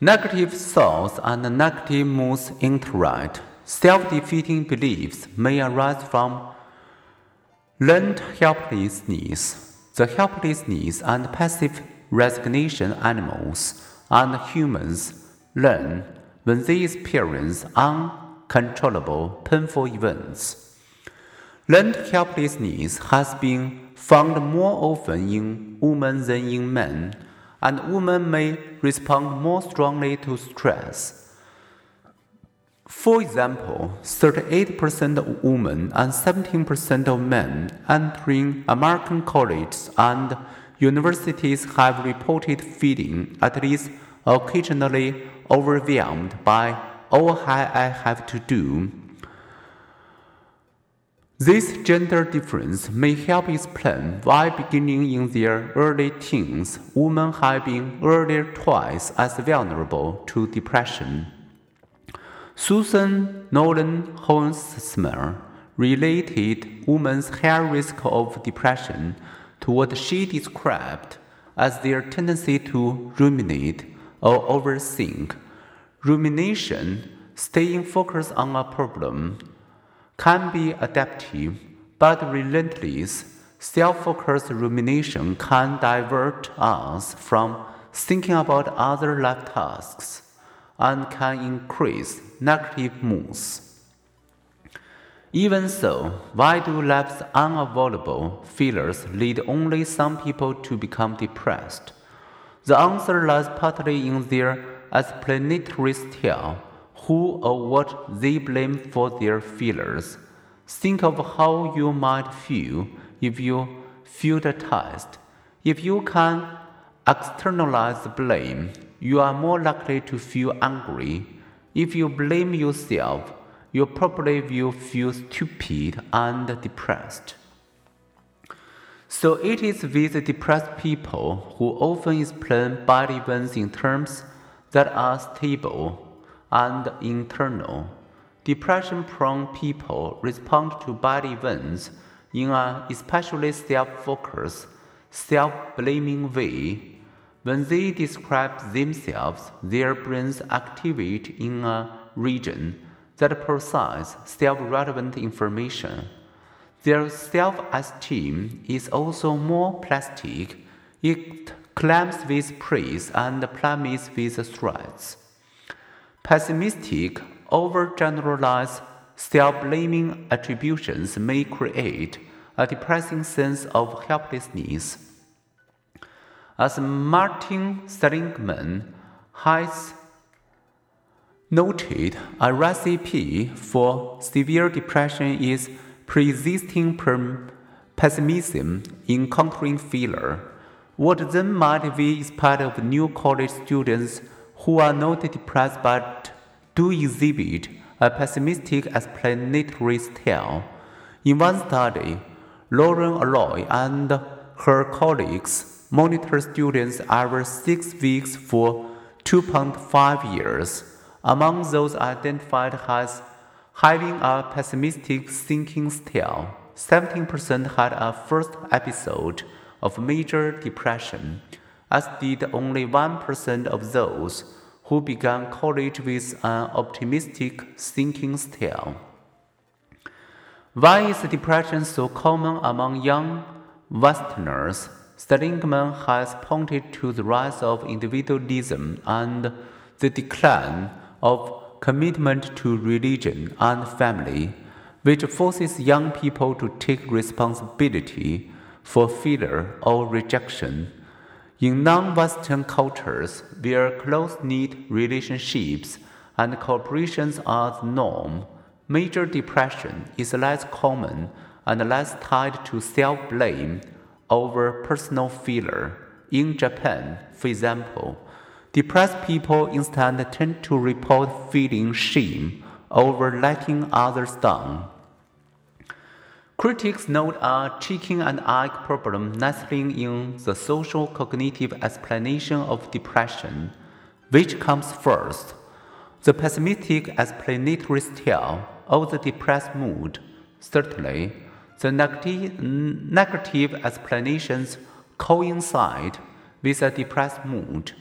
Negative thoughts and negative moods interact. Self defeating beliefs may arise from learned helplessness. The helplessness and passive resignation animals and humans learn when they experience uncontrollable painful events. Learned helplessness has been found more often in women than in men, and women may respond more strongly to stress. For example, 38% of women and 17% of men entering American colleges and universities have reported feeling at least occasionally overwhelmed by all I have to do. This gender difference may help explain why, beginning in their early teens, women have been earlier twice as vulnerable to depression. Susan Nolen-Hoeksema related women's high risk of depression to what she described as their tendency to ruminate or overthink. Rumination, staying focused on a problem, can be adaptive, but relentless, self focused rumination can divert us from thinking about other life tasks and can increase negative moods. Even so, why do life's unavoidable feelings lead only some people to become depressed? The answer lies partly in their explanatory style, who or what they blame for their feelings. Think of how you might feel if you feel the test. If you can externalize the blame, you are more likely to feel angry. If you blame yourself, you probably will feel stupid and depressed. So it is with depressed people who often explain bad events in terms that are stable and internal. Depression prone people respond to bad events in an especially self focused, self blaming way when they describe themselves, their brains activate in a region that processes self relevant information. Their self esteem is also more plastic. It climbs with praise and plummets with threats. Pessimistic, overgeneralized, self blaming attributions may create a depressing sense of helplessness as Martin Seligman has noted, a recipe for severe depression is persisting pessimism in countering failure. What then might we expect of new college students who are not depressed but do exhibit a pessimistic explanatory style? In one study, Lauren Alloy and her colleagues monitor students every six weeks for 2.5 years. Among those identified as having a pessimistic thinking style, 17% had a first episode of major depression, as did only 1% of those who began college with an optimistic thinking style. Why is depression so common among young Westerners? Seligman has pointed to the rise of individualism and the decline of commitment to religion and family, which forces young people to take responsibility for failure or rejection. In non Western cultures, where close knit relationships and cooperations are the norm, major depression is less common and less tied to self blame over personal failure. In Japan, for example, depressed people instead tend to report feeling shame over letting others down. Critics note a chicken and egg problem nestling in the social cognitive explanation of depression. Which comes first? The pessimistic explanatory style or the depressed mood? Certainly, the negative, negative explanations coincide with a depressed mood,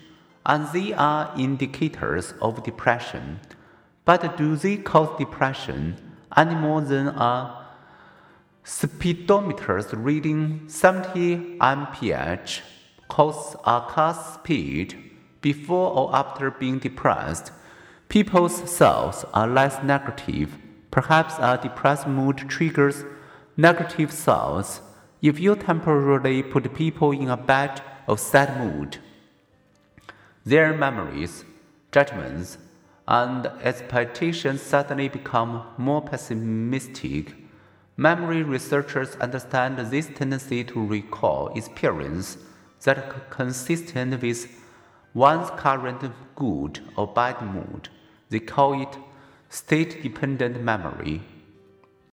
and they are indicators of depression. But do they cause depression any more than a speedometer reading 70 mph cause a car's speed before or after being depressed? People's thoughts are less negative. Perhaps a depressed mood triggers negative thoughts. If you temporarily put people in a bad or sad mood, their memories, judgments, and expectations suddenly become more pessimistic. Memory researchers understand this tendency to recall experience that consistent with one's current good or bad mood. They call it state dependent memory.